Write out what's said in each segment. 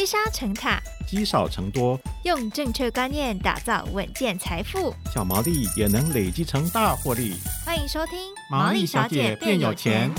积沙成塔，积少成多，用正确观念打造稳健财富，小毛利也能累积成大获利。欢迎收听《毛利小姐变有钱》。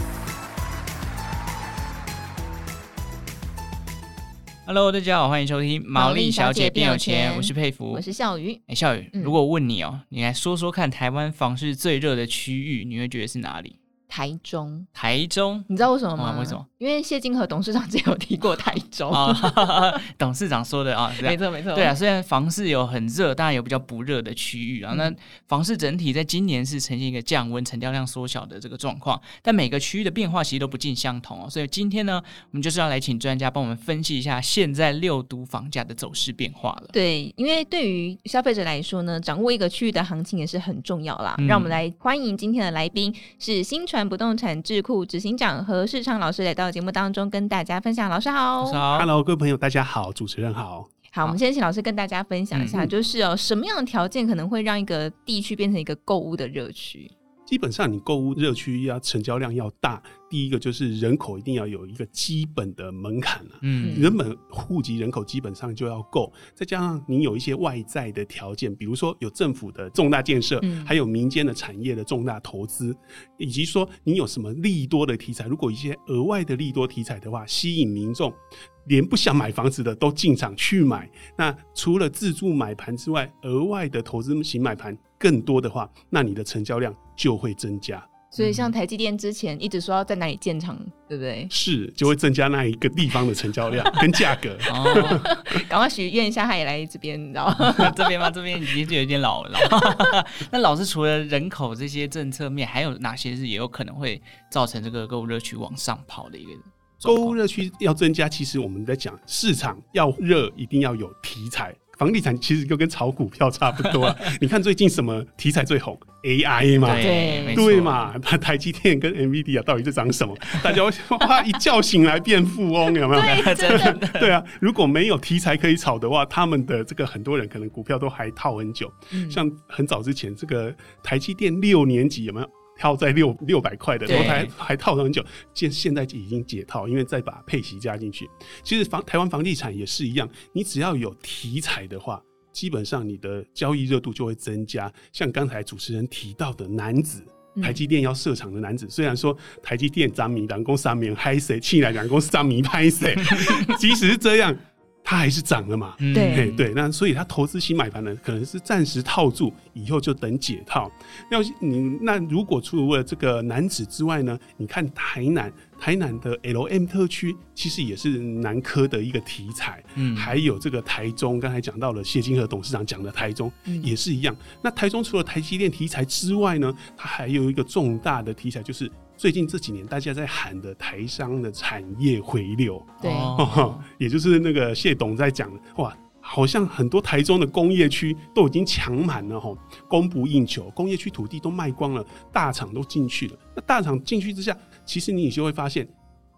Hello，大家好，欢迎收听《毛利小姐变有钱》，我是佩服，我是笑鱼。哎，笑鱼，嗯、如果问你哦，你来说说看，台湾房市最热的区域，你会觉得是哪里？台中，台中，你知道为什么吗？哦、为什么？因为谢金河董事长之前有提过台中。哦、董事长说的 啊，没错没错。对啊，虽然房市有很热，当然有比较不热的区域啊。嗯、那房市整体在今年是呈现一个降温、成交量缩小的这个状况，但每个区域的变化其实都不尽相同哦。所以今天呢，我们就是要来请专家帮我们分析一下现在六都房价的走势变化了。对，因为对于消费者来说呢，掌握一个区域的行情也是很重要啦。嗯、让我们来欢迎今天的来宾是新传不动产智库执行长何世昌老师来到节目当中跟大家分享。老师好，好，Hello，各位朋友，大家好，主持人好。好，我们先请老师跟大家分享一下，就是哦，什么样的条件可能会让一个地区变成一个购物的热区？基本上，你购物热区要成交量要大，第一个就是人口一定要有一个基本的门槛啊。嗯，人本户籍人口基本上就要够，再加上你有一些外在的条件，比如说有政府的重大建设，嗯、还有民间的产业的重大投资，以及说你有什么利多的题材。如果一些额外的利多题材的话，吸引民众连不想买房子的都进场去买。那除了自住买盘之外，额外的投资型买盘。更多的话，那你的成交量就会增加。所以，像台积电之前一直说要在哪里建厂，对不对？是，就会增加那一个地方的成交量 跟价格。哦，赶快许愿一下，他也来这边，你知道 这边吗？这边已经有点老了。那老师除了人口这些政策面，还有哪些是也有可能会造成这个购物热区往上跑的一个？购物热区要增加，其实我们在讲市场要热，一定要有题材。房地产其实就跟炒股票差不多啊。你看最近什么题材最红？AI 嘛，对对嘛？它台积电跟 NVIDIA 到底在涨什么？大家哇一觉醒来变富翁，有没有？对，真的。对啊，如果没有题材可以炒的话，他们的这个很多人可能股票都还套很久。嗯、像很早之前这个台积电六年级有没有？套在六六百块的，然后还还套了很久，现现在已经解套，因为再把配息加进去。其实房台湾房地产也是一样，你只要有题材的话，基本上你的交易热度就会增加。像刚才主持人提到的男子，台积电要设厂的男子，虽然说台积电涨米，两公三米嗨谁，气来两公三米拍谁，即使是这样。它还是涨了嘛？对对，那所以他投资新买盘呢，可能是暂时套住，以后就等解套。要你那如果除了这个南子之外呢，你看台南，台南的 LM 特区其实也是南科的一个题材。嗯，还有这个台中，刚才讲到了谢金河董事长讲的台中也是一样。那台中除了台积电题材之外呢，它还有一个重大的题材就是。最近这几年，大家在喊的台商的产业回流，对，也就是那个谢董在讲的，哇，好像很多台中的工业区都已经抢满了哈，供不应求，工业区土地都卖光了，大厂都进去了。那大厂进去之下，其实你就会发现。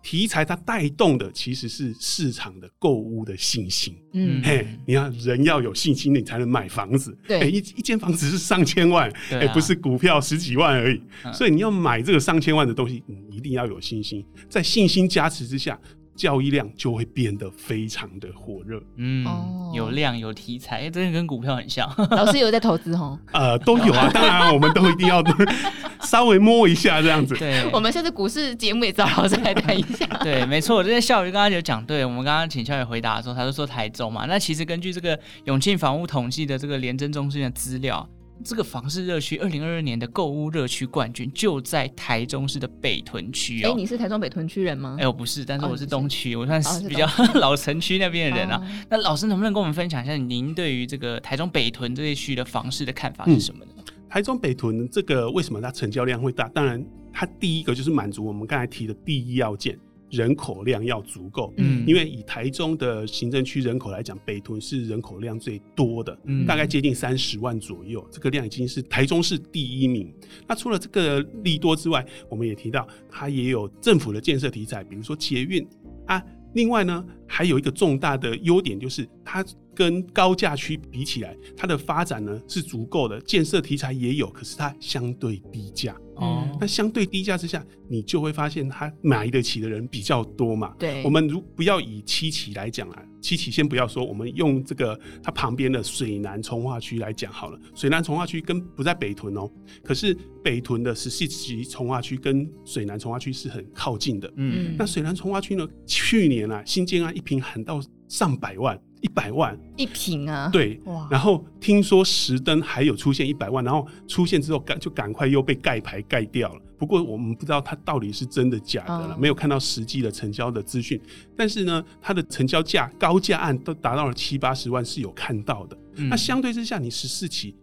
题材它带动的其实是市场的购物的信心。嗯，嘿，你看人要有信心，你才能买房子。对，一一间房子是上千万，哎，不是股票十几万而已。所以你要买这个上千万的东西，你一定要有信心。在信心加持之下。交易量就会变得非常的火热，嗯，有量有题材，欸，真的跟股票很像。老师有在投资哦？呃，都有啊，当然我们都一定要稍微摸一下这样子。对，我们现在股市节目也找老师来谈一下。对，没错，这些校友刚刚有讲，对我们刚刚请校友回答的时候，他就说台中嘛，那其实根据这个永庆房屋统计的这个廉政中心的资料。这个房市热区，二零二二年的购物热区冠军就在台中市的北屯区哦。哎，你是台中北屯区人吗？哎，我不是，但是我是东区，哦、我算是比较、哦、老城区那边的人啊。哦、那老师能不能跟我们分享一下，您对于这个台中北屯这一区的房市的看法是什么呢？嗯、台中北屯这个为什么它成交量会大？当然，它第一个就是满足我们刚才提的第一要件。人口量要足够，嗯，因为以台中的行政区人口来讲，北屯是人口量最多的，嗯，大概接近三十万左右，这个量已经是台中市第一名。那除了这个利多之外，我们也提到它也有政府的建设题材，比如说捷运啊。另外呢，还有一个重大的优点就是它跟高价区比起来，它的发展呢是足够的，建设题材也有，可是它相对低价。哦，那相对低价之下，你就会发现它买得起的人比较多嘛。对，我们如不要以七期来讲啊，七期先不要说，我们用这个它旁边的水南从化区来讲好了。水南从化区跟不在北屯哦，可是北屯的十四期从化区跟水南从化区是很靠近的。嗯，那水南从化区呢，去年啊新建案一平喊到上百万。一百万一平啊！对，哇！然后听说石灯还有出现一百万，然后出现之后赶就赶快又被盖牌盖掉了。不过我们不知道它到底是真的假的了，哦、没有看到实际的成交的资讯。但是呢，它的成交价高价案都达到了七八十万是有看到的。嗯、那相对之下，你十四期，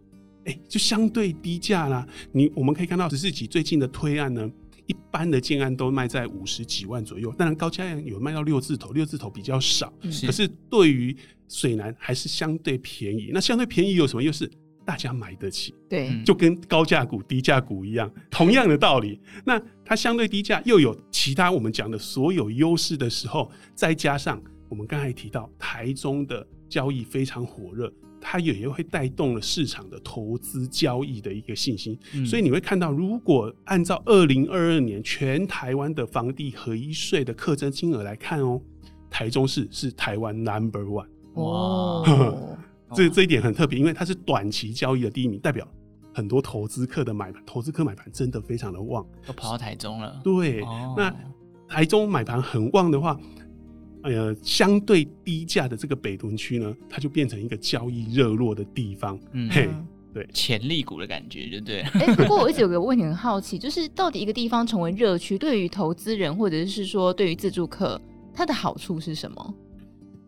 哎，就相对低价啦。你我们可以看到十四期最近的推案呢。一般的建案都卖在五十几万左右，当然高价案有卖到六字头，六字头比较少。是可是对于水南还是相对便宜。那相对便宜有什么优势？大家买得起，对，就跟高价股、低价股一样，同样的道理。那它相对低价又有其他我们讲的所有优势的时候，再加上我们刚才提到台中的交易非常火热。它也会带动了市场的投资交易的一个信心，嗯、所以你会看到，如果按照二零二二年全台湾的房地合一税的课征金额来看哦，台中市是台湾 Number One 哇，这这一点很特别，因为它是短期交易的第一名，代表很多投资客的买盘，投资客买盘真的非常的旺，都跑到台中了。对，哦、那台中买盘很旺的话。呃，相对低价的这个北屯区呢，它就变成一个交易热络的地方。嗯，嘿，对，潜力股的感觉，对不对？哎、欸，不过我一直有个问题很好奇，就是到底一个地方成为热区，对于投资人或者是说对于自助客，它的好处是什么？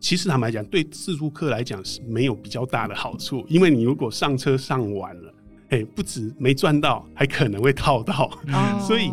其实坦白讲，对自助客来讲是没有比较大的好处，因为你如果上车上晚了，哎，不止没赚到，还可能会套到，嗯、所以。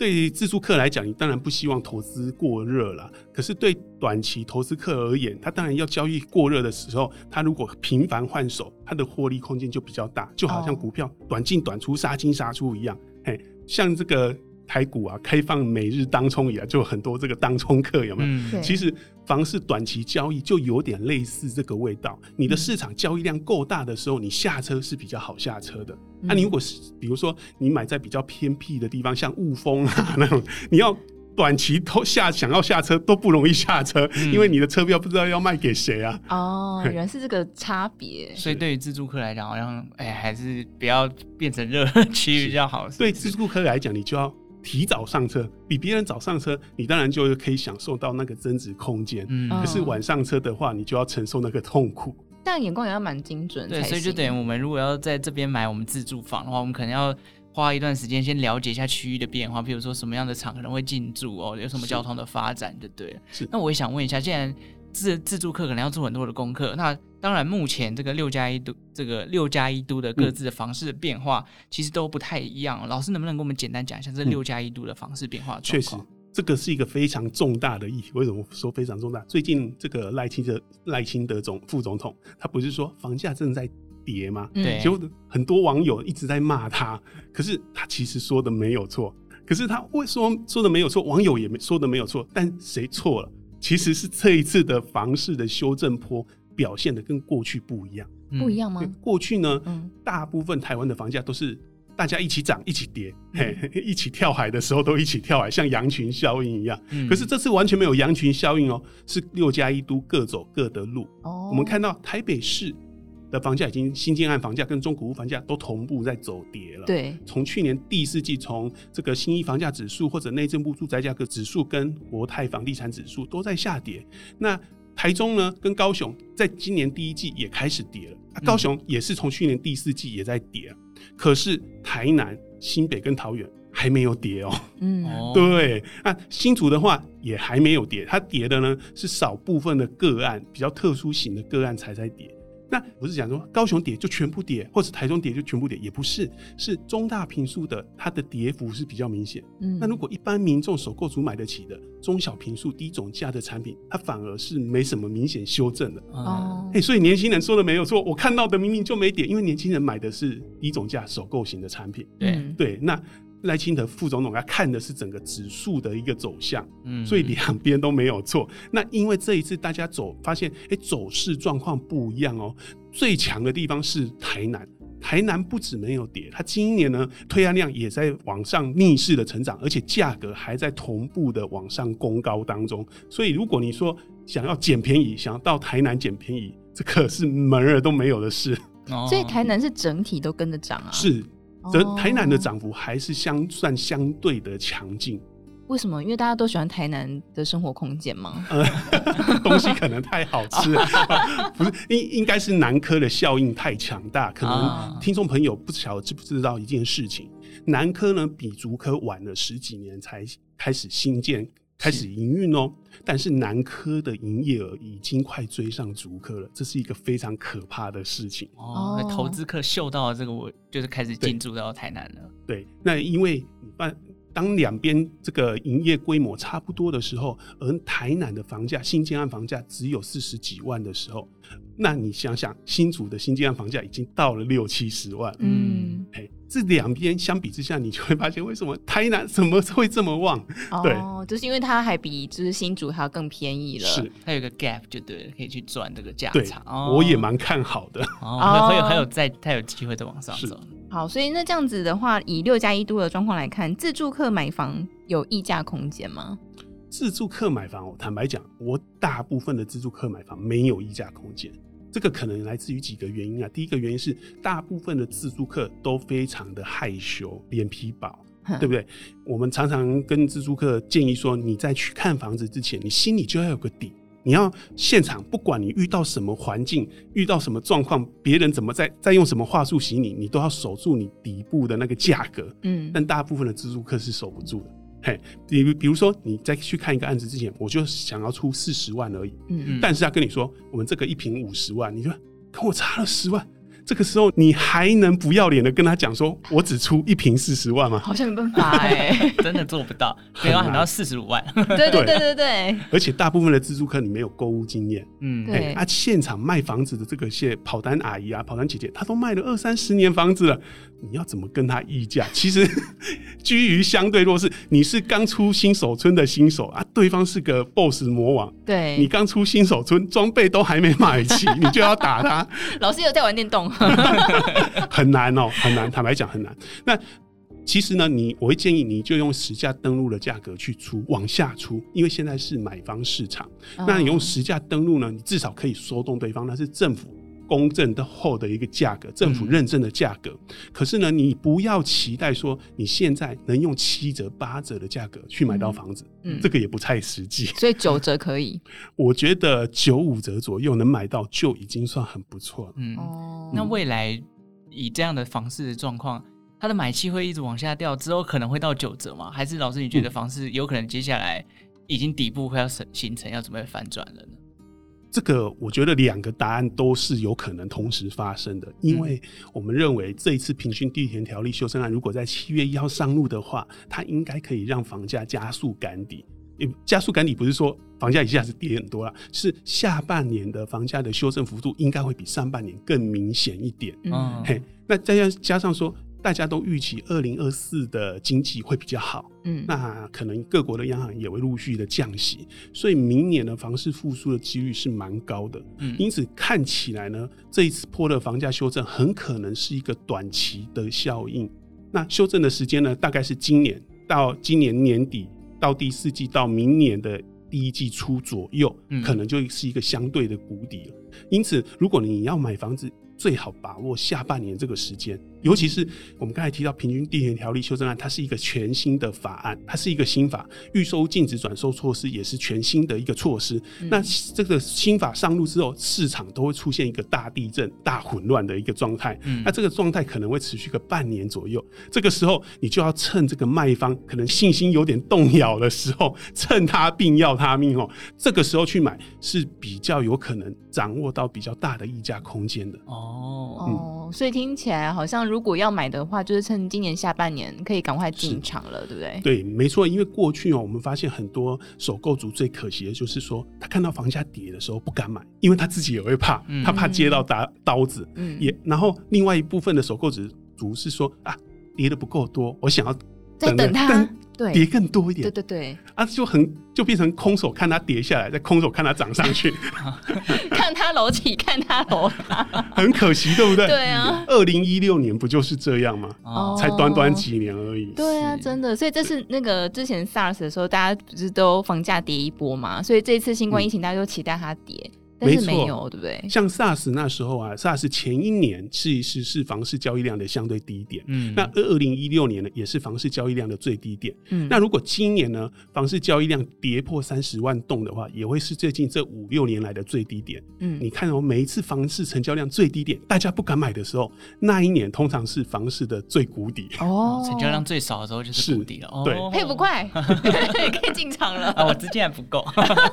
对于自住客来讲，你当然不希望投资过热了。可是对短期投资客而言，他当然要交易过热的时候，他如果频繁换手，他的获利空间就比较大，就好像股票短进短出、杀进杀出一样。嘿，像这个。台股啊，开放每日当冲以来，就有很多这个当冲客有没有？嗯、其实房市短期交易就有点类似这个味道。你的市场交易量够大的时候，你下车是比较好下车的。那、嗯啊、你如果是比如说你买在比较偏僻的地方，像雾峰啊那种，你要短期偷下想要下车都不容易下车，嗯、因为你的车票不知道要卖给谁啊。哦，原来是这个差别。所以对于自助客来讲，好像哎，还是不要变成热 区比较好。对自助客来讲，你就要。提早上车，比别人早上车，你当然就可以享受到那个增值空间。嗯，可是晚上车的话，你就要承受那个痛苦。但眼光也要蛮精准。对，所以就等于我们如果要在这边买我们自住房的话，我们可能要花一段时间先了解一下区域的变化，比如说什么样的厂可能会进驻哦，有什么交通的发展，对不对？是。那我也想问一下，既然自自助客可能要做很多的功课，那当然目前这个六加一都这个六加一都的各自的房市的变化，嗯、其实都不太一样。老师能不能跟我们简单讲一下这六加一都的房市变化？确实，这个是一个非常重大的议题。为什么说非常重大？最近这个赖清德赖清德总副总统，他不是说房价正在跌吗？对，结果很多网友一直在骂他，可是他其实说的没有错。可是他为什么说的没有错？网友也没说的没有错，但谁错了？其实是这一次的房市的修正坡表现的跟过去不一样，不一样吗？过去呢，嗯、大部分台湾的房价都是大家一起涨一起跌，嗯、嘿，一起跳海的时候都一起跳海，像羊群效应一样。嗯、可是这次完全没有羊群效应哦，是六加一都各走各的路。哦，我们看到台北市。的房价已经新建案房价跟中古屋房价都同步在走跌了。对，从去年第四季，从这个新一房价指数或者内政部住宅价格指数跟国泰房地产指数都在下跌。那台中呢，跟高雄在今年第一季也开始跌了。啊、高雄也是从去年第四季也在跌，嗯、可是台南、新北跟桃园还没有跌哦。嗯，对。那新竹的话也还没有跌，它跌的呢是少部分的个案，比较特殊型的个案才在跌。那不是讲说高雄跌就全部跌，或者台中跌就全部跌，也不是，是中大平数的它的跌幅是比较明显。嗯，那如果一般民众首购族买得起的中小平数低总价的产品，它反而是没什么明显修正的。哦，哎、欸，所以年轻人说的没有错，我看到的明明就没跌，因为年轻人买的是低总价首购型的产品。对对，那赖清德副总统他看的是整个指数的一个走向，嗯，所以两边都没有错。那因为这一次大家走发现，哎，走势状况不一样哦。最强的地方是台南，台南不止没有跌，它今年呢推案量也在往上逆势的成长，而且价格还在同步的往上攻高当中。所以如果你说想要捡便宜，想要到台南捡便宜，这可是门儿都没有的事。所以台南是整体都跟着涨啊？是。这台南的涨幅还是相算相对的强劲。为什么？因为大家都喜欢台南的生活空间吗？呃，东西可能太好吃，不是应应该是南科的效应太强大。可能听众朋友不晓得知不知道一件事情，南科呢比竹科晚了十几年才开始新建。开始营运哦，但是南科的营业额已经快追上竹科了，这是一个非常可怕的事情哦。投资客嗅到了这个，我就是开始进驻到台南了。对，那因为你办。当两边这个营业规模差不多的时候，而台南的房价新建案房价只有四十几万的时候，那你想想新竹的新建案房价已经到了六七十万，嗯，哎，这两边相比之下，你就会发现为什么台南怎么会这么旺？对，哦，就是因为它还比就是新竹还要更便宜了，是。它有个 gap 就对了，可以去赚这个价差。对，哦，我也蛮看好的，哦，还有还有在它有机会再往上走。好，所以那这样子的话，以六加一都的状况来看，自住客买房有溢价空间吗？自住客买房，坦白讲，我大部分的自住客买房没有溢价空间。这个可能来自于几个原因啊。第一个原因是，大部分的自住客都非常的害羞，脸皮薄，对不对？我们常常跟自住客建议说，你在去看房子之前，你心里就要有个底。你要现场，不管你遇到什么环境，遇到什么状况，别人怎么在在用什么话术洗你，你都要守住你底部的那个价格。嗯，但大部分的自助客是守不住的。嘿，比比如说你在去看一个案子之前，我就想要出四十万而已。嗯嗯，但是他跟你说，我们这个一瓶五十万，你说跟我差了十万。这个时候你还能不要脸的跟他讲说，我只出一瓶四十万吗？好像没办法哎，真的做不到，没有喊到四十五万。对对对对对。而且大部分的自助客你没有购物经验，嗯，对。啊，现场卖房子的这个些跑单阿姨啊、跑单姐姐，她都卖了二三十年房子了，你要怎么跟他议价？其实 居于相对弱势，你是刚出新手村的新手啊，对方是个 boss 魔王，对，你刚出新手村，装备都还没买齐，你就要打他。老师有在玩电动。很难哦，很难。坦白讲，很难。那其实呢，你我会建议你就用实价登录的价格去出，往下出，因为现在是买方市场。哦、那你用实价登录呢，你至少可以说动对方，那是政府公证的后的一个价格，政府认证的价格。嗯、可是呢，你不要期待说你现在能用七折八折的价格去买到房子，嗯，这个也不太实际。所以九折可以，我觉得九五折左右能买到就已经算很不错了。嗯，那未来。以这样的房市的状况，它的买气会一直往下掉，之后可能会到九折吗？还是老师你觉得房市有可能接下来已经底部快要形成，要准备反转了呢？这个我觉得两个答案都是有可能同时发生的，因为我们认为这一次平均地权条例修正案如果在七月一号上路的话，它应该可以让房价加速赶底。加速赶底不是说房价一下子跌很多了，是下半年的房价的修正幅度应该会比上半年更明显一点。嗯，嘿，那再加加上说，大家都预期二零二四的经济会比较好，嗯，那可能各国的央行也会陆续的降息，所以明年的房市复苏的几率是蛮高的。嗯，因此看起来呢，这一次波的房价修正很可能是一个短期的效应。那修正的时间呢，大概是今年到今年年底。到第四季到明年的第一季初左右，可能就是一个相对的谷底了。因此，如果你要买房子，最好把握下半年这个时间。尤其是我们刚才提到平均地权条例修正案，它是一个全新的法案，它是一个新法，预收禁止转售措施也是全新的一个措施。嗯、那这个新法上路之后，市场都会出现一个大地震、大混乱的一个状态。嗯、那这个状态可能会持续个半年左右。这个时候，你就要趁这个卖方可能信心有点动摇的时候，趁他病要他命哦。这个时候去买是比较有可能掌握到比较大的溢价空间的。哦，嗯、哦，所以听起来好像。如果要买的话，就是趁今年下半年可以赶快进场了，对不对？对，没错。因为过去哦，我们发现很多首购族最可惜的就是说，他看到房价跌的时候不敢买，因为他自己也会怕，嗯、他怕接到打刀子。嗯，也然后另外一部分的首购族是说啊，跌的不够多，我想要在等它。跌更多一点，对对对，啊，就很就变成空手看它跌下来，再空手看它涨上去，看它楼起，看它楼塌，很可惜，对不对？对啊，二零一六年不就是这样吗？哦，才短短几年而已。对啊，真的，所以这是那个之前 SARS 的时候，大家不是都房价跌一波嘛？所以这一次新冠疫情，大家都期待它跌。嗯没错，没有，对不对？像 SARS 那时候啊，SARS 前一年其实是房市交易量的相对低点。嗯，那二零一六年呢，也是房市交易量的最低点。嗯，那如果今年呢，房市交易量跌破三十万栋的话，也会是最近这五六年来的最低点。嗯，你看哦，每一次房市成交量最低点，大家不敢买的时候，那一年通常是房市的最谷底。哦，成交量最少的时候就是谷底了。对，配不快，可以进场了。啊，我资金还不够。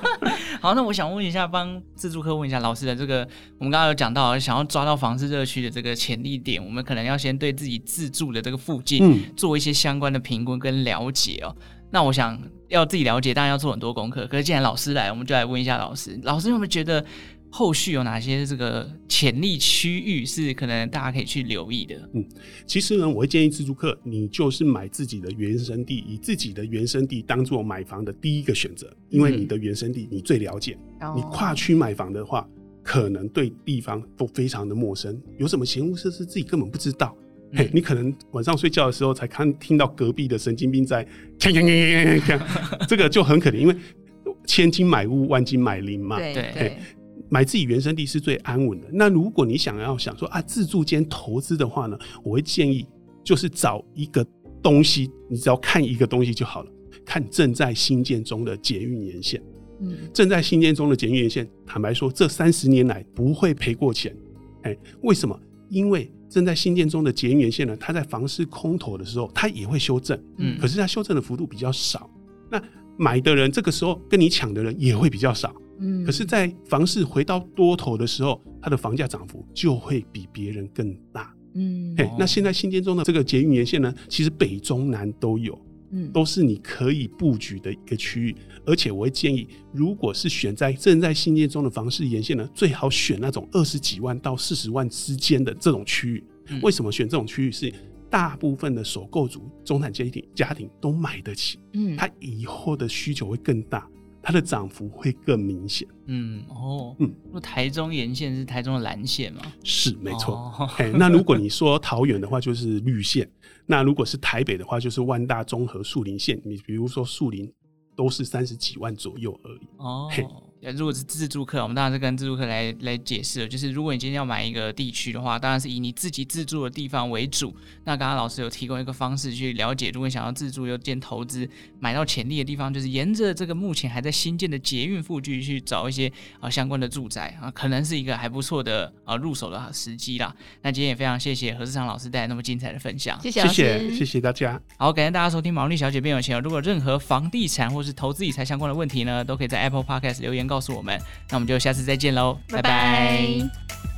好，那我想问一下，帮自住客问一下老师的。这个我们刚刚有讲到，想要抓到房市热区的这个潜力点，我们可能要先对自己自住的这个附近做一些相关的评估跟了解哦。嗯、那我想要自己了解，当然要做很多功课。可是既然老师来，我们就来问一下老师，老师有没有觉得后续有哪些这个潜力区域是可能大家可以去留意的？嗯，其实呢，我会建议自住客，你就是买自己的原生地，以自己的原生地当做买房的第一个选择，因为你的原生地你最了解。嗯、你跨区买房的话。可能对地方都非常的陌生，有什么闲物设施自己根本不知道。嗯、嘿，你可能晚上睡觉的时候才看听到隔壁的神经病在锵锵锵锵锵，这个就很可怜，因为千金买屋，万金买邻嘛。对对，买自己原生地是最安稳的。那如果你想要想说啊，自住兼投资的话呢，我会建议就是找一个东西，你只要看一个东西就好了，看正在兴建中的捷运沿线。正在兴建中的捷运沿线，坦白说，这三十年来不会赔过钱。哎，为什么？因为正在兴建中的捷运沿线呢，它在房市空头的时候，它也会修正。嗯，可是它修正的幅度比较少。那买的人这个时候跟你抢的人也会比较少。嗯，可是，在房市回到多头的时候，它的房价涨幅就会比别人更大。嗯，哎，那现在新建中的这个捷运沿线呢，其实北中南都有。嗯，都是你可以布局的一个区域，而且我会建议，如果是选在正在新建中的房市沿线呢，最好选那种二十几万到四十万之间的这种区域。为什么选这种区域？是大部分的首购族、中产阶级家庭都买得起，嗯，他以后的需求会更大。它的涨幅会更明显。嗯哦，嗯，那台中沿线是台中的蓝线吗？是，没错。哦、那如果你说桃园的话，就是绿线；那如果是台北的话，就是万大、综合、树林线。你比如说树林，都是三十几万左右而已。哦。如果是自住客，我们当然是跟自住客来来解释，就是如果你今天要买一个地区的话，当然是以你自己自住的地方为主。那刚刚老师有提供一个方式去了解，如果你想要自住又兼投资，买到潜力的地方，就是沿着这个目前还在新建的捷运附近去找一些啊相关的住宅啊，可能是一个还不错的啊入手的时机啦。那今天也非常谢谢何志昌老师带来那么精彩的分享，谢谢谢谢谢谢大家。好，感谢大家收听毛利小姐变有钱。如果任何房地产或是投资理财相关的问题呢，都可以在 Apple Podcast 留言告诉我们，那我们就下次再见喽，拜拜。拜拜。